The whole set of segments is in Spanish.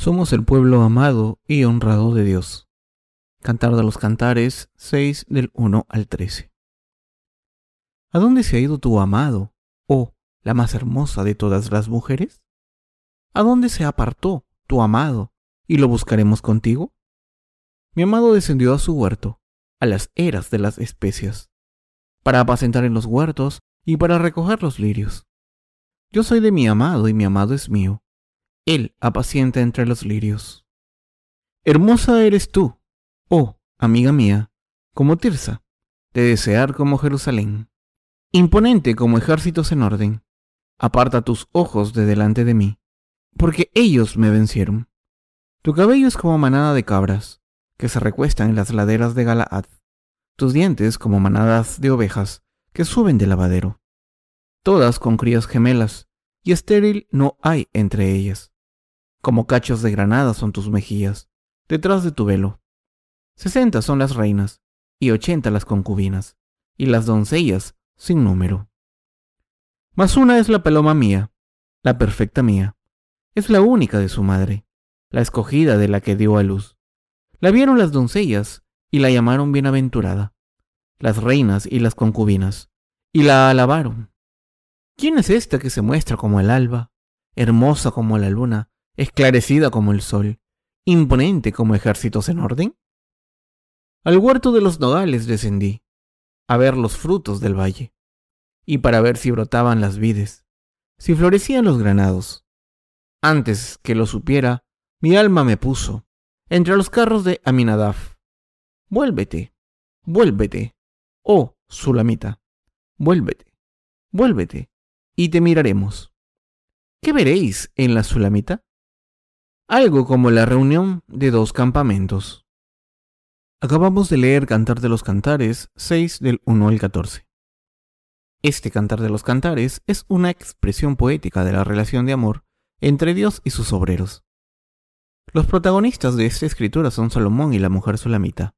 Somos el pueblo amado y honrado de Dios. Cantar de los Cantares 6 del 1 al 13. ¿A dónde se ha ido tu amado, oh, la más hermosa de todas las mujeres? ¿A dónde se apartó tu amado y lo buscaremos contigo? Mi amado descendió a su huerto, a las eras de las especias, para apacentar en los huertos y para recoger los lirios. Yo soy de mi amado y mi amado es mío él apacienta entre los lirios. Hermosa eres tú, oh amiga mía, como Tirsa, de desear como Jerusalén. Imponente como ejércitos en orden, aparta tus ojos de delante de mí, porque ellos me vencieron. Tu cabello es como manada de cabras, que se recuestan en las laderas de Galaad, tus dientes como manadas de ovejas, que suben del lavadero, todas con crías gemelas, y estéril no hay entre ellas. Como cachos de granada son tus mejillas, detrás de tu velo. Sesenta son las reinas, y ochenta las concubinas, y las doncellas sin número. Mas una es la paloma mía, la perfecta mía. Es la única de su madre, la escogida de la que dio a luz. La vieron las doncellas y la llamaron bienaventurada, las reinas y las concubinas, y la alabaron. ¿Quién es esta que se muestra como el alba, hermosa como la luna, esclarecida como el sol, imponente como ejércitos en orden? Al huerto de los nogales descendí, a ver los frutos del valle, y para ver si brotaban las vides, si florecían los granados. Antes que lo supiera, mi alma me puso entre los carros de Aminadaf. Vuélvete, vuélvete, oh Sulamita, vuélvete, vuélvete, y te miraremos. ¿Qué veréis en la Sulamita? Algo como la reunión de dos campamentos. Acabamos de leer Cantar de los Cantares 6 del 1 al 14. Este Cantar de los Cantares es una expresión poética de la relación de amor entre Dios y sus obreros. Los protagonistas de esta escritura son Salomón y la mujer sulamita.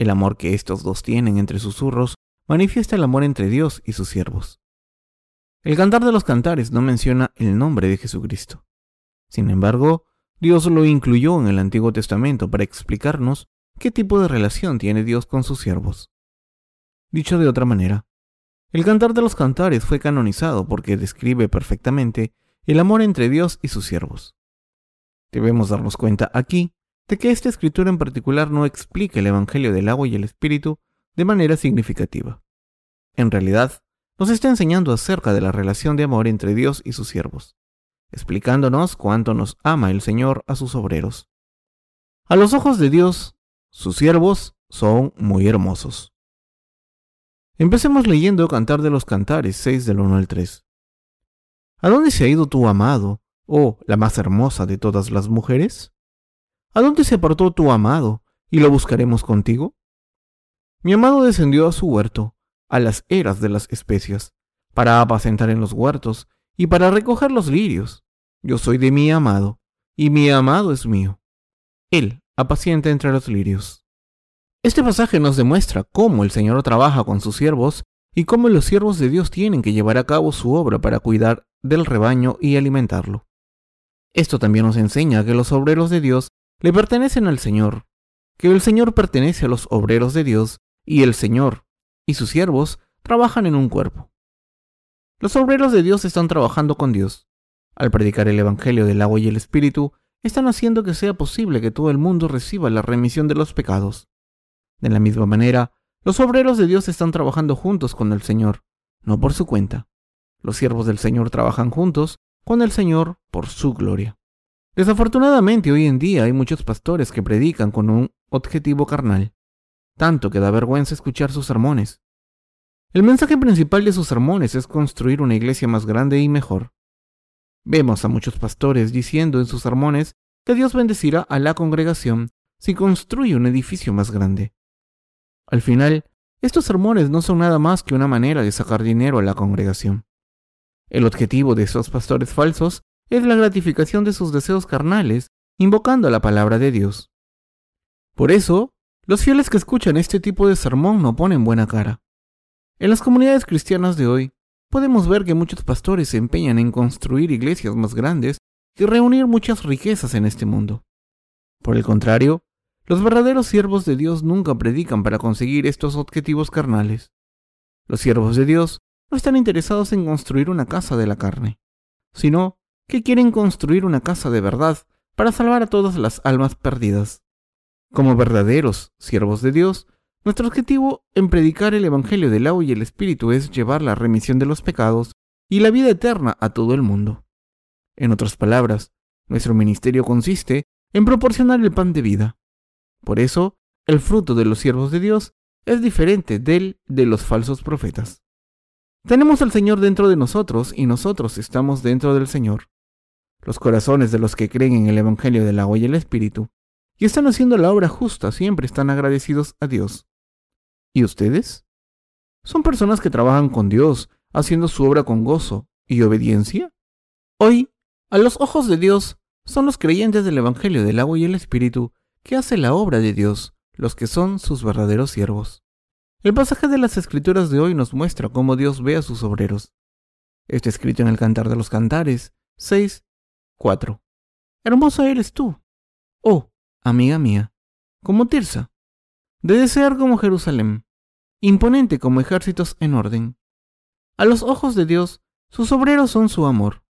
El amor que estos dos tienen entre susurros manifiesta el amor entre Dios y sus siervos. El Cantar de los Cantares no menciona el nombre de Jesucristo. Sin embargo, Dios lo incluyó en el Antiguo Testamento para explicarnos qué tipo de relación tiene Dios con sus siervos. Dicho de otra manera, el Cantar de los Cantares fue canonizado porque describe perfectamente el amor entre Dios y sus siervos. Debemos darnos cuenta aquí de que esta escritura en particular no explica el Evangelio del agua y el Espíritu de manera significativa. En realidad, nos está enseñando acerca de la relación de amor entre Dios y sus siervos explicándonos cuánto nos ama el Señor a sus obreros. A los ojos de Dios, sus siervos son muy hermosos. Empecemos leyendo Cantar de los Cantares 6 del 1 al 3. ¿A dónde se ha ido tu amado, oh la más hermosa de todas las mujeres? ¿A dónde se apartó tu amado y lo buscaremos contigo? Mi amado descendió a su huerto, a las eras de las especias, para apacentar en los huertos y para recoger los lirios. Yo soy de mi amado, y mi amado es mío. Él apacienta entre los lirios. Este pasaje nos demuestra cómo el Señor trabaja con sus siervos y cómo los siervos de Dios tienen que llevar a cabo su obra para cuidar del rebaño y alimentarlo. Esto también nos enseña que los obreros de Dios le pertenecen al Señor, que el Señor pertenece a los obreros de Dios y el Señor y sus siervos trabajan en un cuerpo. Los obreros de Dios están trabajando con Dios. Al predicar el Evangelio del agua y el Espíritu, están haciendo que sea posible que todo el mundo reciba la remisión de los pecados. De la misma manera, los obreros de Dios están trabajando juntos con el Señor, no por su cuenta. Los siervos del Señor trabajan juntos con el Señor por su gloria. Desafortunadamente hoy en día hay muchos pastores que predican con un objetivo carnal, tanto que da vergüenza escuchar sus sermones. El mensaje principal de sus sermones es construir una iglesia más grande y mejor. Vemos a muchos pastores diciendo en sus sermones que Dios bendecirá a la congregación si construye un edificio más grande. Al final, estos sermones no son nada más que una manera de sacar dinero a la congregación. El objetivo de esos pastores falsos es la gratificación de sus deseos carnales, invocando la palabra de Dios. Por eso, los fieles que escuchan este tipo de sermón no ponen buena cara. En las comunidades cristianas de hoy, podemos ver que muchos pastores se empeñan en construir iglesias más grandes y reunir muchas riquezas en este mundo. Por el contrario, los verdaderos siervos de Dios nunca predican para conseguir estos objetivos carnales. Los siervos de Dios no están interesados en construir una casa de la carne, sino que quieren construir una casa de verdad para salvar a todas las almas perdidas. Como verdaderos siervos de Dios, nuestro objetivo en predicar el Evangelio del agua y el Espíritu es llevar la remisión de los pecados y la vida eterna a todo el mundo. En otras palabras, nuestro ministerio consiste en proporcionar el pan de vida. Por eso, el fruto de los siervos de Dios es diferente del de los falsos profetas. Tenemos al Señor dentro de nosotros y nosotros estamos dentro del Señor. Los corazones de los que creen en el Evangelio del agua y el Espíritu y están haciendo la obra justa siempre están agradecidos a Dios. ¿Y ustedes? ¿Son personas que trabajan con Dios, haciendo su obra con gozo y obediencia? Hoy, a los ojos de Dios, son los creyentes del Evangelio del agua y el Espíritu que hacen la obra de Dios, los que son sus verdaderos siervos. El pasaje de las Escrituras de hoy nos muestra cómo Dios ve a sus obreros. Está escrito en el Cantar de los Cantares 6, 4. Hermosa eres tú, oh, amiga mía, como Tirsa, de desear como Jerusalén, imponente como ejércitos en orden. A los ojos de Dios, sus obreros son su amor.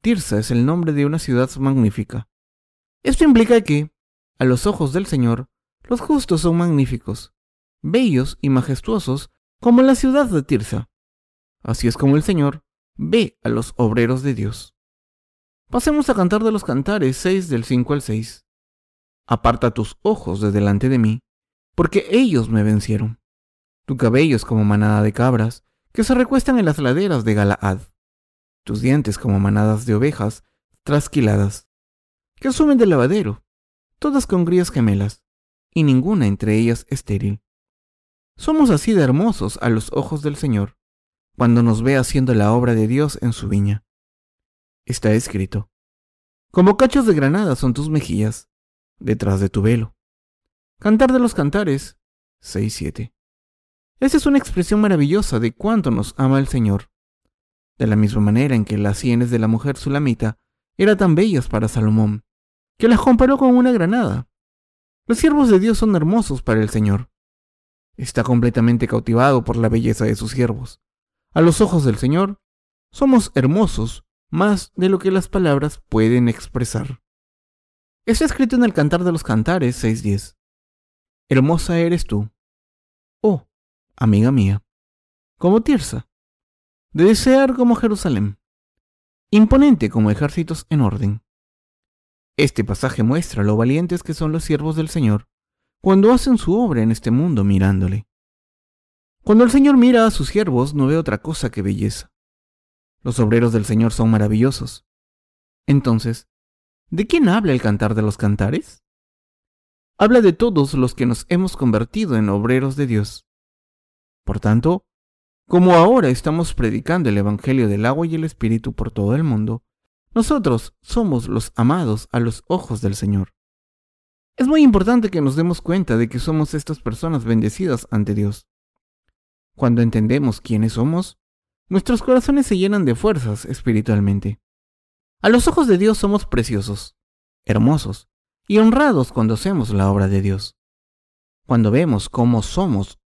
Tirsa es el nombre de una ciudad magnífica. Esto implica que, a los ojos del Señor, los justos son magníficos, bellos y majestuosos como la ciudad de Tirsa. Así es como el Señor ve a los obreros de Dios. Pasemos a cantar de los cantares 6 del 5 al 6. Aparta tus ojos de delante de mí, porque ellos me vencieron. Tu cabello es como manada de cabras que se recuestan en las laderas de Galaad. Tus dientes como manadas de ovejas trasquiladas, que asumen del lavadero, todas con crías gemelas, y ninguna entre ellas estéril. Somos así de hermosos a los ojos del Señor, cuando nos ve haciendo la obra de Dios en su viña. Está escrito, como cachos de granada son tus mejillas, detrás de tu velo. Cantar de los Cantares 6-7. Esa es una expresión maravillosa de cuánto nos ama el Señor. De la misma manera en que las sienes de la mujer sulamita eran tan bellas para Salomón, que las comparó con una granada. Los siervos de Dios son hermosos para el Señor. Está completamente cautivado por la belleza de sus siervos. A los ojos del Señor, somos hermosos más de lo que las palabras pueden expresar. Está escrito en el Cantar de los Cantares 6.10. Hermosa eres tú, oh, amiga mía, como Tirsa, de desear como Jerusalén, imponente como ejércitos en orden. Este pasaje muestra lo valientes que son los siervos del Señor cuando hacen su obra en este mundo mirándole. Cuando el Señor mira a sus siervos no ve otra cosa que belleza. Los obreros del Señor son maravillosos. Entonces, ¿de quién habla el cantar de los cantares? Habla de todos los que nos hemos convertido en obreros de Dios. Por tanto, como ahora estamos predicando el Evangelio del agua y el Espíritu por todo el mundo, nosotros somos los amados a los ojos del Señor. Es muy importante que nos demos cuenta de que somos estas personas bendecidas ante Dios. Cuando entendemos quiénes somos, nuestros corazones se llenan de fuerzas espiritualmente. A los ojos de Dios somos preciosos, hermosos y honrados cuando hacemos la obra de Dios. Cuando vemos cómo somos,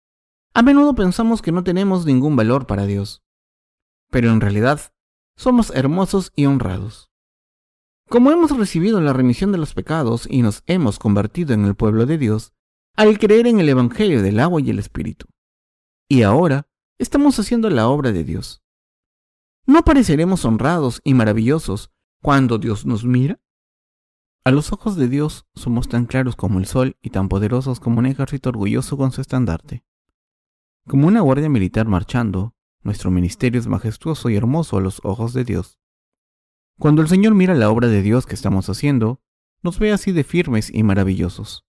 a menudo pensamos que no tenemos ningún valor para Dios. Pero en realidad, somos hermosos y honrados. Como hemos recibido la remisión de los pecados y nos hemos convertido en el pueblo de Dios, al creer en el Evangelio del agua y el Espíritu. Y ahora estamos haciendo la obra de Dios. ¿No pareceremos honrados y maravillosos cuando Dios nos mira? A los ojos de Dios somos tan claros como el sol y tan poderosos como un ejército orgulloso con su estandarte. Como una guardia militar marchando, nuestro ministerio es majestuoso y hermoso a los ojos de Dios. Cuando el Señor mira la obra de Dios que estamos haciendo, nos ve así de firmes y maravillosos.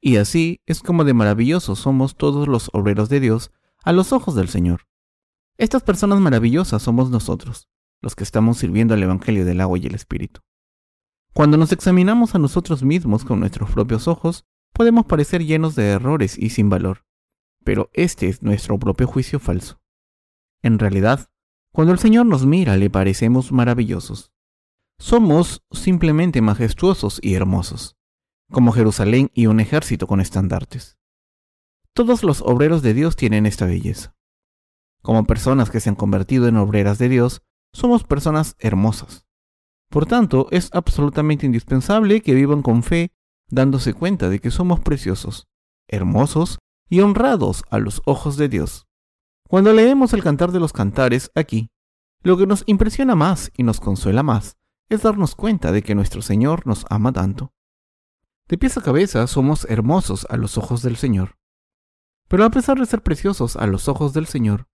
Y así es como de maravillosos somos todos los obreros de Dios a los ojos del Señor. Estas personas maravillosas somos nosotros, los que estamos sirviendo al Evangelio del agua y el Espíritu. Cuando nos examinamos a nosotros mismos con nuestros propios ojos, podemos parecer llenos de errores y sin valor, pero este es nuestro propio juicio falso. En realidad, cuando el Señor nos mira le parecemos maravillosos. somos simplemente majestuosos y hermosos, como Jerusalén y un ejército con estandartes. Todos los obreros de Dios tienen esta belleza. Como personas que se han convertido en obreras de Dios, somos personas hermosas. Por tanto, es absolutamente indispensable que vivan con fe, dándose cuenta de que somos preciosos, hermosos y honrados a los ojos de Dios. Cuando leemos el Cantar de los Cantares aquí, lo que nos impresiona más y nos consuela más es darnos cuenta de que nuestro Señor nos ama tanto. De pies a cabeza somos hermosos a los ojos del Señor. Pero a pesar de ser preciosos a los ojos del Señor,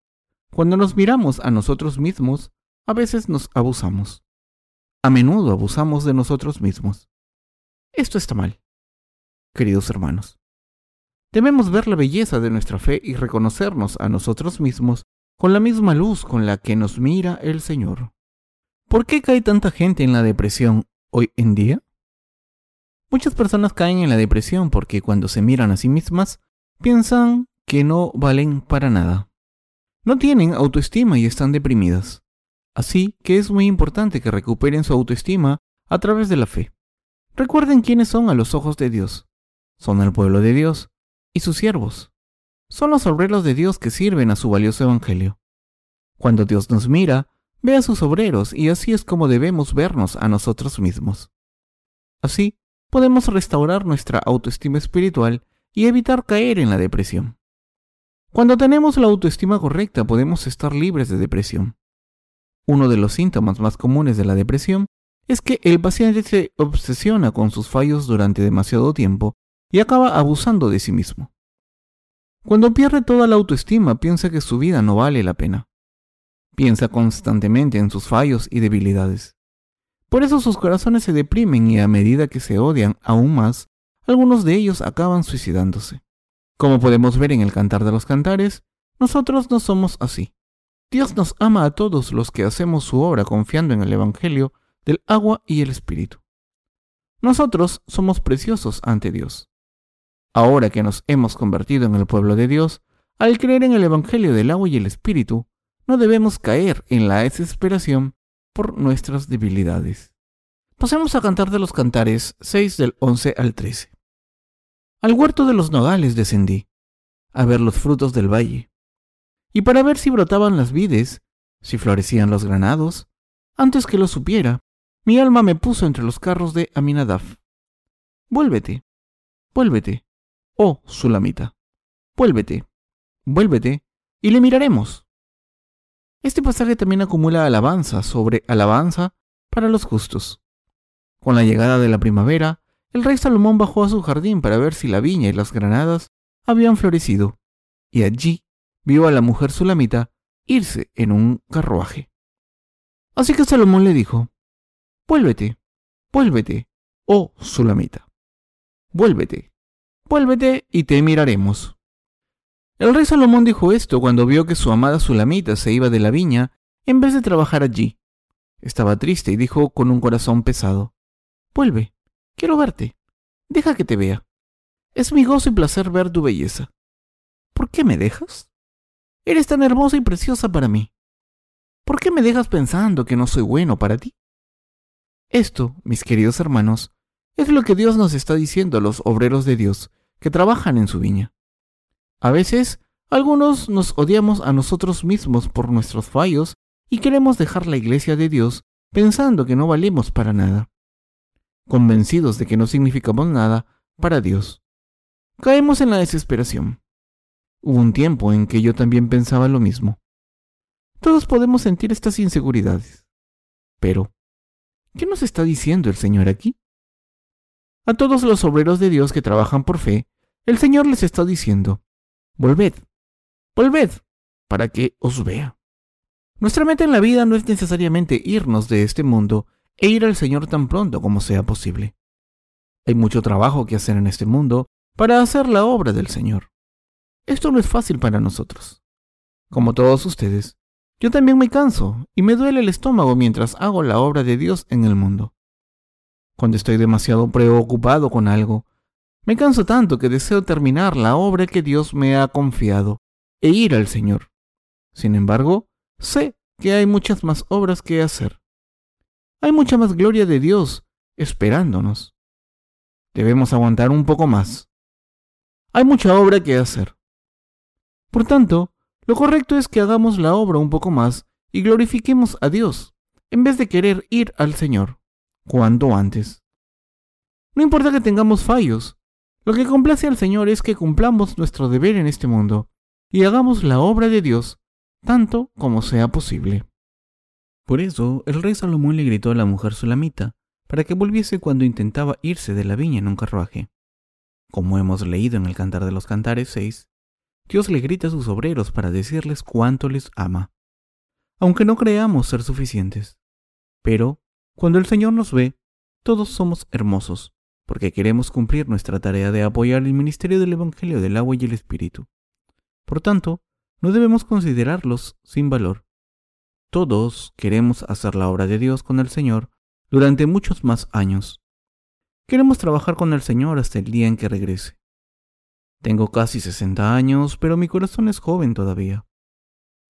cuando nos miramos a nosotros mismos, a veces nos abusamos. A menudo abusamos de nosotros mismos. Esto está mal. Queridos hermanos, debemos ver la belleza de nuestra fe y reconocernos a nosotros mismos con la misma luz con la que nos mira el Señor. ¿Por qué cae tanta gente en la depresión hoy en día? Muchas personas caen en la depresión porque cuando se miran a sí mismas piensan que no valen para nada. No tienen autoestima y están deprimidas. Así que es muy importante que recuperen su autoestima a través de la fe. Recuerden quiénes son a los ojos de Dios. Son el pueblo de Dios y sus siervos. Son los obreros de Dios que sirven a su valioso evangelio. Cuando Dios nos mira, ve a sus obreros y así es como debemos vernos a nosotros mismos. Así, podemos restaurar nuestra autoestima espiritual y evitar caer en la depresión. Cuando tenemos la autoestima correcta podemos estar libres de depresión. Uno de los síntomas más comunes de la depresión es que el paciente se obsesiona con sus fallos durante demasiado tiempo y acaba abusando de sí mismo. Cuando pierde toda la autoestima piensa que su vida no vale la pena. Piensa constantemente en sus fallos y debilidades. Por eso sus corazones se deprimen y a medida que se odian aún más, algunos de ellos acaban suicidándose. Como podemos ver en el Cantar de los Cantares, nosotros no somos así. Dios nos ama a todos los que hacemos su obra confiando en el Evangelio del agua y el Espíritu. Nosotros somos preciosos ante Dios. Ahora que nos hemos convertido en el pueblo de Dios, al creer en el Evangelio del agua y el Espíritu, no debemos caer en la desesperación por nuestras debilidades. Pasemos a cantar de los cantares 6 del 11 al 13. Al huerto de los nogales descendí, a ver los frutos del valle y para ver si brotaban las vides, si florecían los granados. Antes que lo supiera, mi alma me puso entre los carros de Aminadab. Vuélvete, vuélvete, oh Sulamita, vuélvete, vuélvete, y le miraremos. Este pasaje también acumula alabanza sobre alabanza para los justos. Con la llegada de la primavera, el rey Salomón bajó a su jardín para ver si la viña y las granadas habían florecido, y allí vio a la mujer sulamita irse en un carruaje. Así que Salomón le dijo, Vuélvete, vuélvete, oh sulamita. Vuélvete, vuélvete y te miraremos. El rey Salomón dijo esto cuando vio que su amada sulamita se iba de la viña en vez de trabajar allí. Estaba triste y dijo con un corazón pesado, Vuelve, quiero verte, deja que te vea. Es mi gozo y placer ver tu belleza. ¿Por qué me dejas? Eres tan hermosa y preciosa para mí. ¿Por qué me dejas pensando que no soy bueno para ti? Esto, mis queridos hermanos, es lo que Dios nos está diciendo a los obreros de Dios que trabajan en su viña. A veces, algunos nos odiamos a nosotros mismos por nuestros fallos y queremos dejar la iglesia de Dios pensando que no valemos para nada, convencidos de que no significamos nada para Dios. Caemos en la desesperación. Hubo un tiempo en que yo también pensaba lo mismo. Todos podemos sentir estas inseguridades. Pero, ¿qué nos está diciendo el Señor aquí? A todos los obreros de Dios que trabajan por fe, el Señor les está diciendo, volved, volved, para que os vea. Nuestra meta en la vida no es necesariamente irnos de este mundo e ir al Señor tan pronto como sea posible. Hay mucho trabajo que hacer en este mundo para hacer la obra del Señor. Esto no es fácil para nosotros. Como todos ustedes, yo también me canso y me duele el estómago mientras hago la obra de Dios en el mundo. Cuando estoy demasiado preocupado con algo, me canso tanto que deseo terminar la obra que Dios me ha confiado e ir al Señor. Sin embargo, sé que hay muchas más obras que hacer. hay mucha más gloria de Dios esperándonos. Debemos aguantar un poco más. Hay mucha obra que hacer. Por tanto, lo correcto es que hagamos la obra un poco más y glorifiquemos a Dios, en vez de querer ir al Señor, cuanto antes. No importa que tengamos fallos, lo que complace al Señor es que cumplamos nuestro deber en este mundo y hagamos la obra de Dios tanto como sea posible. Por eso el rey Salomón le gritó a la mujer sulamita para que volviese cuando intentaba irse de la viña en un carruaje. Como hemos leído en el Cantar de los Cantares 6, Dios le grita a sus obreros para decirles cuánto les ama, aunque no creamos ser suficientes. Pero, cuando el Señor nos ve, todos somos hermosos, porque queremos cumplir nuestra tarea de apoyar el ministerio del Evangelio del agua y el Espíritu. Por tanto, no debemos considerarlos sin valor. Todos queremos hacer la obra de Dios con el Señor durante muchos más años. Queremos trabajar con el Señor hasta el día en que regrese. Tengo casi 60 años, pero mi corazón es joven todavía.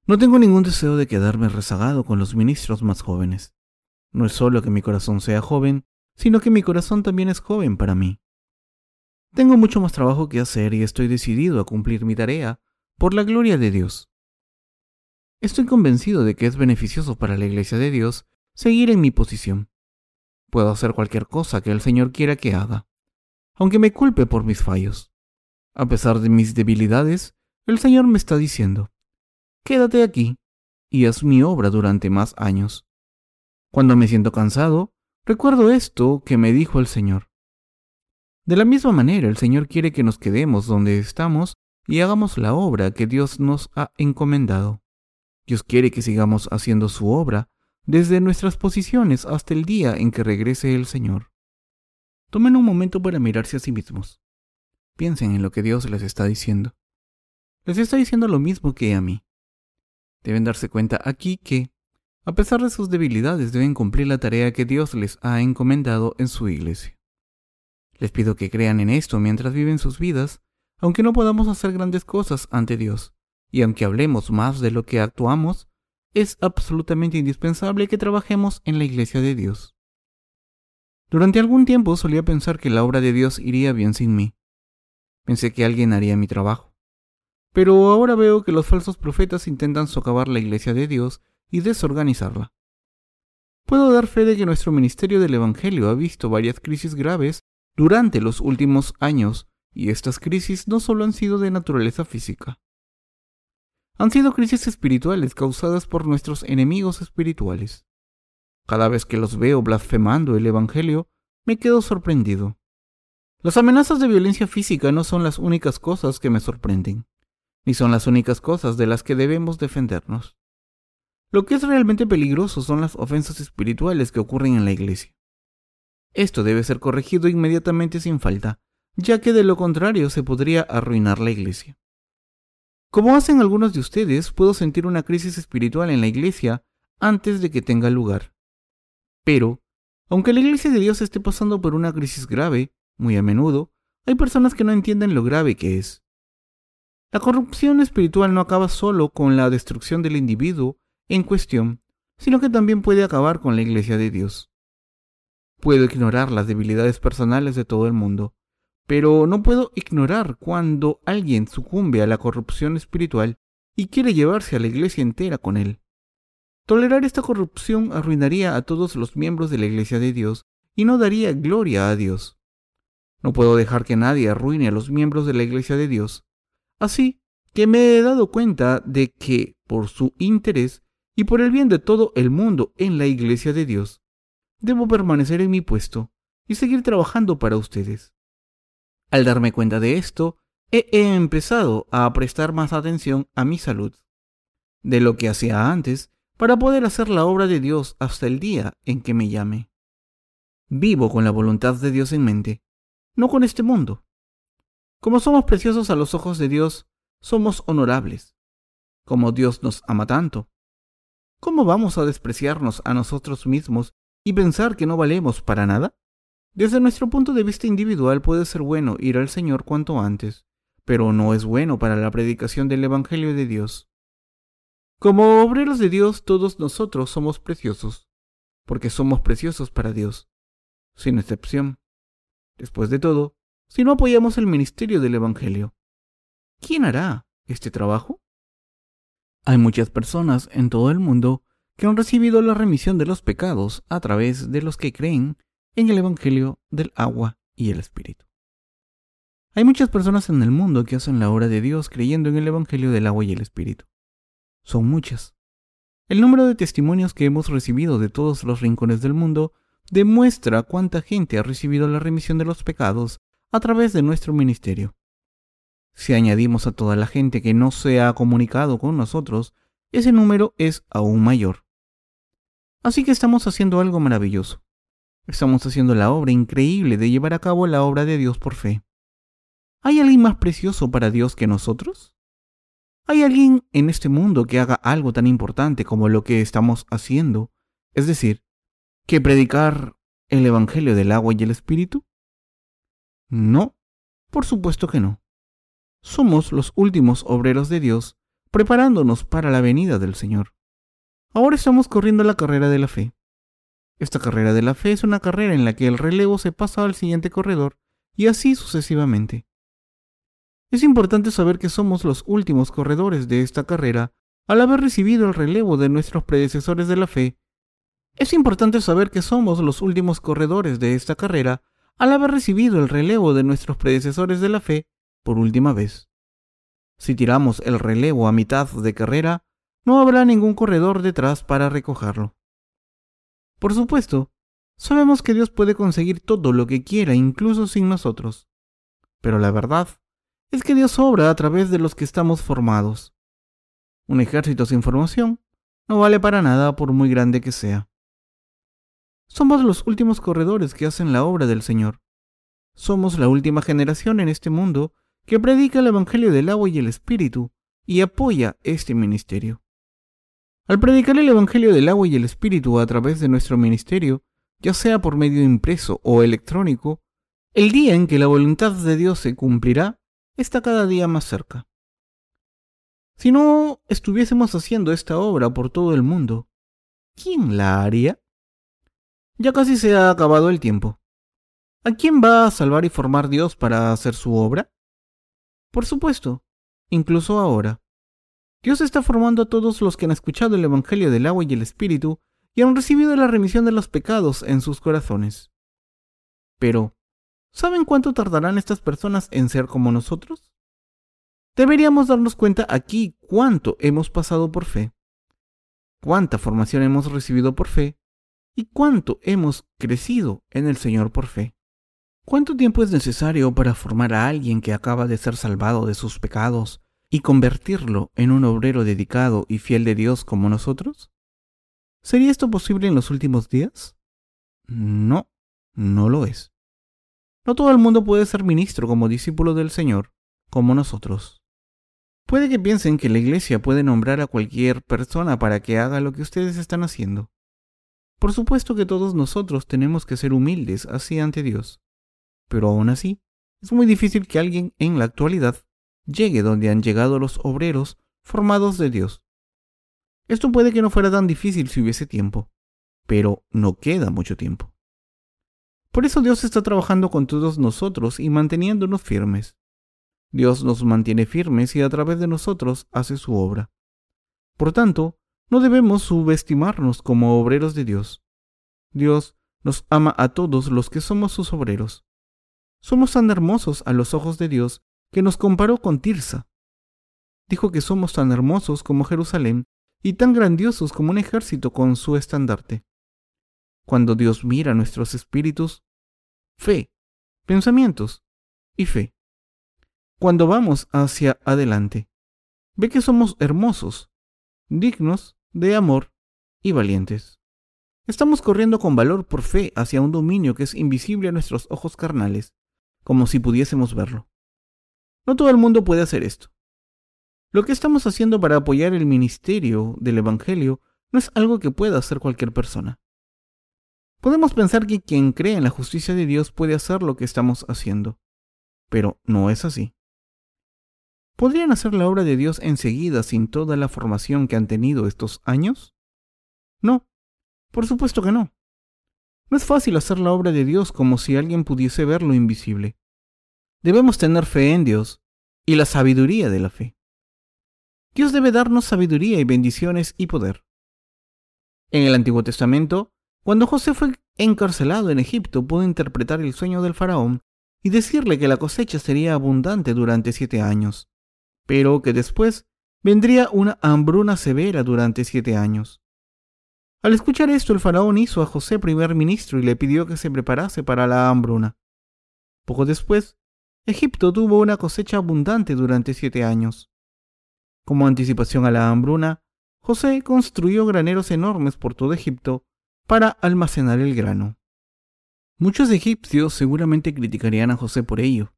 No tengo ningún deseo de quedarme rezagado con los ministros más jóvenes. No es solo que mi corazón sea joven, sino que mi corazón también es joven para mí. Tengo mucho más trabajo que hacer y estoy decidido a cumplir mi tarea por la gloria de Dios. Estoy convencido de que es beneficioso para la Iglesia de Dios seguir en mi posición. Puedo hacer cualquier cosa que el Señor quiera que haga, aunque me culpe por mis fallos. A pesar de mis debilidades, el Señor me está diciendo, quédate aquí y haz mi obra durante más años. Cuando me siento cansado, recuerdo esto que me dijo el Señor. De la misma manera, el Señor quiere que nos quedemos donde estamos y hagamos la obra que Dios nos ha encomendado. Dios quiere que sigamos haciendo su obra desde nuestras posiciones hasta el día en que regrese el Señor. Tomen un momento para mirarse a sí mismos. Piensen en lo que Dios les está diciendo. Les está diciendo lo mismo que a mí. Deben darse cuenta aquí que, a pesar de sus debilidades, deben cumplir la tarea que Dios les ha encomendado en su iglesia. Les pido que crean en esto mientras viven sus vidas, aunque no podamos hacer grandes cosas ante Dios, y aunque hablemos más de lo que actuamos, es absolutamente indispensable que trabajemos en la iglesia de Dios. Durante algún tiempo solía pensar que la obra de Dios iría bien sin mí. Pensé que alguien haría mi trabajo. Pero ahora veo que los falsos profetas intentan socavar la iglesia de Dios y desorganizarla. Puedo dar fe de que nuestro ministerio del Evangelio ha visto varias crisis graves durante los últimos años, y estas crisis no solo han sido de naturaleza física han sido crisis espirituales causadas por nuestros enemigos espirituales. Cada vez que los veo blasfemando el Evangelio, me quedo sorprendido. Las amenazas de violencia física no son las únicas cosas que me sorprenden, ni son las únicas cosas de las que debemos defendernos. Lo que es realmente peligroso son las ofensas espirituales que ocurren en la iglesia. Esto debe ser corregido inmediatamente sin falta, ya que de lo contrario se podría arruinar la iglesia. Como hacen algunos de ustedes, puedo sentir una crisis espiritual en la iglesia antes de que tenga lugar. Pero, aunque la iglesia de Dios esté pasando por una crisis grave, muy a menudo, hay personas que no entienden lo grave que es. La corrupción espiritual no acaba solo con la destrucción del individuo en cuestión, sino que también puede acabar con la iglesia de Dios. Puedo ignorar las debilidades personales de todo el mundo, pero no puedo ignorar cuando alguien sucumbe a la corrupción espiritual y quiere llevarse a la iglesia entera con él. Tolerar esta corrupción arruinaría a todos los miembros de la iglesia de Dios y no daría gloria a Dios. No puedo dejar que nadie arruine a los miembros de la iglesia de Dios. Así que me he dado cuenta de que, por su interés y por el bien de todo el mundo en la iglesia de Dios, debo permanecer en mi puesto y seguir trabajando para ustedes. Al darme cuenta de esto, he, empezado a prestar más atención a mi salud de lo que hacía antes para poder hacer la obra de Dios hasta el día en que me llame. Vivo con la voluntad de Dios en mente, no con este mundo. Como somos preciosos a los ojos de Dios, somos honorables. Como Dios nos ama tanto, ¿cómo vamos a despreciarnos a nosotros mismos y pensar que no valemos para nada? Desde nuestro punto de vista individual puede ser bueno ir al Señor cuanto antes, pero no es bueno para la predicación del Evangelio de Dios. Como obreros de Dios todos nosotros somos preciosos. porque somos preciosos para Dios, sin excepción. Después de todo, si no apoyamos el ministerio del Evangelio, ¿quién hará este trabajo? Hay muchas personas en todo el mundo que han recibido la remisión de los pecados a través de los que creen en el Evangelio del agua y el Espíritu. Hay muchas personas en el mundo que hacen la obra de Dios creyendo en el Evangelio del agua y el Espíritu. Son muchas. El número de testimonios que hemos recibido de todos los rincones del mundo demuestra cuánta gente ha recibido la remisión de los pecados a través de nuestro ministerio. Si añadimos a toda la gente que no se ha comunicado con nosotros, ese número es aún mayor. Así que estamos haciendo algo maravilloso. Estamos haciendo la obra increíble de llevar a cabo la obra de Dios por fe. ¿Hay alguien más precioso para Dios que nosotros? ¿Hay alguien en este mundo que haga algo tan importante como lo que estamos haciendo? Es decir, que predicar el Evangelio del agua y el Espíritu? No, por supuesto que no. Somos los últimos obreros de Dios preparándonos para la venida del Señor. Ahora estamos corriendo la carrera de la fe. Esta carrera de la fe es una carrera en la que el relevo se pasa al siguiente corredor y así sucesivamente. Es importante saber que somos los últimos corredores de esta carrera al haber recibido el relevo de nuestros predecesores de la fe. Es importante saber que somos los últimos corredores de esta carrera al haber recibido el relevo de nuestros predecesores de la fe por última vez. Si tiramos el relevo a mitad de carrera, no habrá ningún corredor detrás para recogerlo. Por supuesto, sabemos que Dios puede conseguir todo lo que quiera, incluso sin nosotros. Pero la verdad es que Dios obra a través de los que estamos formados. Un ejército sin formación no vale para nada por muy grande que sea. Somos los últimos corredores que hacen la obra del Señor. Somos la última generación en este mundo que predica el Evangelio del agua y el Espíritu y apoya este ministerio. Al predicar el Evangelio del agua y el Espíritu a través de nuestro ministerio, ya sea por medio impreso o electrónico, el día en que la voluntad de Dios se cumplirá está cada día más cerca. Si no estuviésemos haciendo esta obra por todo el mundo, ¿quién la haría? Ya casi se ha acabado el tiempo. ¿A quién va a salvar y formar Dios para hacer su obra? Por supuesto, incluso ahora. Dios está formando a todos los que han escuchado el Evangelio del agua y el Espíritu y han recibido la remisión de los pecados en sus corazones. Pero, ¿saben cuánto tardarán estas personas en ser como nosotros? Deberíamos darnos cuenta aquí cuánto hemos pasado por fe, cuánta formación hemos recibido por fe y cuánto hemos crecido en el Señor por fe. ¿Cuánto tiempo es necesario para formar a alguien que acaba de ser salvado de sus pecados y convertirlo en un obrero dedicado y fiel de Dios como nosotros? ¿Sería esto posible en los últimos días? No, no lo es. No todo el mundo puede ser ministro como discípulo del Señor, como nosotros. Puede que piensen que la iglesia puede nombrar a cualquier persona para que haga lo que ustedes están haciendo. Por supuesto que todos nosotros tenemos que ser humildes así ante Dios. Pero aún así, es muy difícil que alguien en la actualidad llegue donde han llegado los obreros formados de Dios. Esto puede que no fuera tan difícil si hubiese tiempo, pero no queda mucho tiempo. Por eso Dios está trabajando con todos nosotros y manteniéndonos firmes. Dios nos mantiene firmes y a través de nosotros hace su obra. Por tanto, no debemos subestimarnos como obreros de Dios. Dios nos ama a todos los que somos sus obreros. Somos tan hermosos a los ojos de Dios que nos comparó con Tirsa. Dijo que somos tan hermosos como Jerusalén y tan grandiosos como un ejército con su estandarte. Cuando Dios mira nuestros espíritus, fe, pensamientos y fe. Cuando vamos hacia adelante, ve que somos hermosos, dignos de amor y valientes. Estamos corriendo con valor por fe hacia un dominio que es invisible a nuestros ojos carnales, como si pudiésemos verlo. No todo el mundo puede hacer esto. Lo que estamos haciendo para apoyar el ministerio del Evangelio no es algo que pueda hacer cualquier persona. Podemos pensar que quien cree en la justicia de Dios puede hacer lo que estamos haciendo, pero no es así. ¿Podrían hacer la obra de Dios enseguida sin toda la formación que han tenido estos años? No, por supuesto que no. No es fácil hacer la obra de Dios como si alguien pudiese ver lo invisible. Debemos tener fe en Dios y la sabiduría de la fe. Dios debe darnos sabiduría y bendiciones y poder. En el Antiguo Testamento, cuando José fue encarcelado en Egipto, pudo interpretar el sueño del faraón y decirle que la cosecha sería abundante durante siete años, pero que después vendría una hambruna severa durante siete años. Al escuchar esto, el faraón hizo a José primer ministro y le pidió que se preparase para la hambruna. Poco después, Egipto tuvo una cosecha abundante durante siete años. Como anticipación a la hambruna, José construyó graneros enormes por todo Egipto para almacenar el grano. Muchos egipcios seguramente criticarían a José por ello,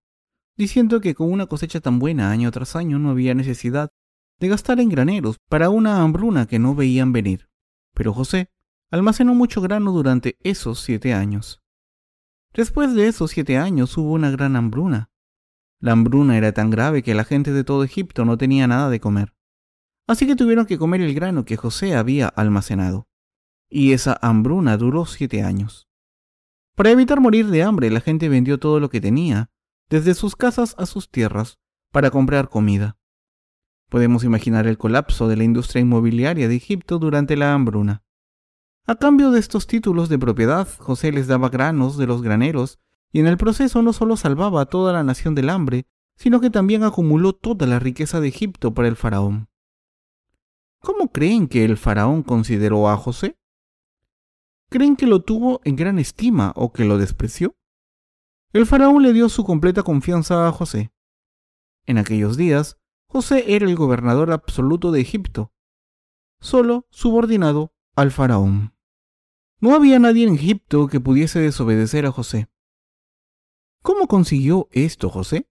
diciendo que con una cosecha tan buena año tras año no había necesidad de gastar en graneros para una hambruna que no veían venir. Pero José almacenó mucho grano durante esos siete años. Después de esos siete años hubo una gran hambruna. La hambruna era tan grave que la gente de todo Egipto no tenía nada de comer. Así que tuvieron que comer el grano que José había almacenado. Y esa hambruna duró siete años. Para evitar morir de hambre, la gente vendió todo lo que tenía, desde sus casas a sus tierras, para comprar comida. Podemos imaginar el colapso de la industria inmobiliaria de Egipto durante la hambruna. A cambio de estos títulos de propiedad, José les daba granos de los graneros y en el proceso no solo salvaba a toda la nación del hambre, sino que también acumuló toda la riqueza de Egipto para el faraón. ¿Cómo creen que el faraón consideró a José? ¿Creen que lo tuvo en gran estima o que lo despreció? El faraón le dio su completa confianza a José. En aquellos días, José era el gobernador absoluto de Egipto, solo subordinado al faraón. No había nadie en Egipto que pudiese desobedecer a José. ¿Cómo consiguió esto José?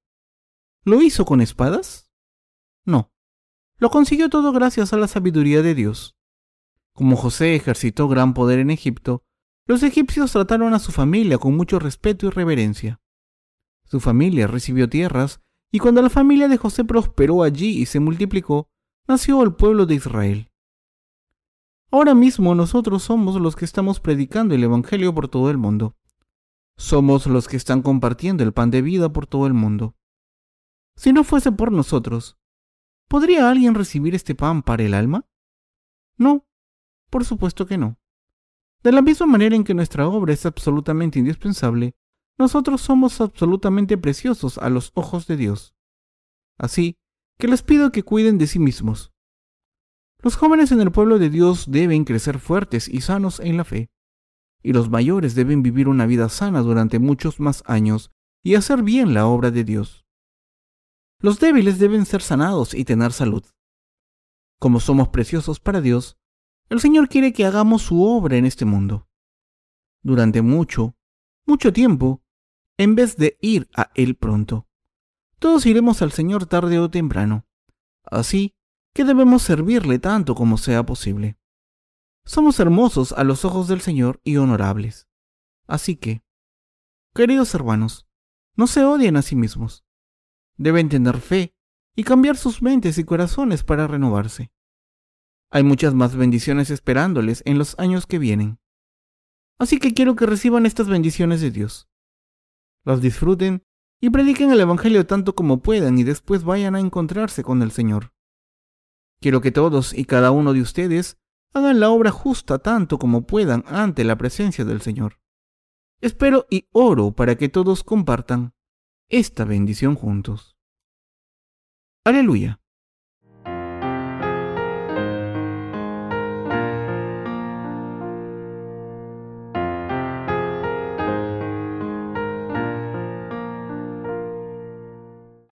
¿Lo hizo con espadas? No. Lo consiguió todo gracias a la sabiduría de Dios. Como José ejercitó gran poder en Egipto, los egipcios trataron a su familia con mucho respeto y reverencia. Su familia recibió tierras y cuando la familia de José prosperó allí y se multiplicó, nació el pueblo de Israel. Ahora mismo nosotros somos los que estamos predicando el Evangelio por todo el mundo. Somos los que están compartiendo el pan de vida por todo el mundo. Si no fuese por nosotros, ¿podría alguien recibir este pan para el alma? No, por supuesto que no. De la misma manera en que nuestra obra es absolutamente indispensable, nosotros somos absolutamente preciosos a los ojos de Dios. Así que les pido que cuiden de sí mismos. Los jóvenes en el pueblo de Dios deben crecer fuertes y sanos en la fe, y los mayores deben vivir una vida sana durante muchos más años y hacer bien la obra de Dios. Los débiles deben ser sanados y tener salud. Como somos preciosos para Dios, el Señor quiere que hagamos su obra en este mundo. Durante mucho, mucho tiempo, en vez de ir a Él pronto. Todos iremos al Señor tarde o temprano. Así que debemos servirle tanto como sea posible. Somos hermosos a los ojos del Señor y honorables. Así que, queridos hermanos, no se odien a sí mismos. Deben tener fe y cambiar sus mentes y corazones para renovarse. Hay muchas más bendiciones esperándoles en los años que vienen. Así que quiero que reciban estas bendiciones de Dios los disfruten y prediquen el Evangelio tanto como puedan y después vayan a encontrarse con el Señor. Quiero que todos y cada uno de ustedes hagan la obra justa tanto como puedan ante la presencia del Señor. Espero y oro para que todos compartan esta bendición juntos. Aleluya.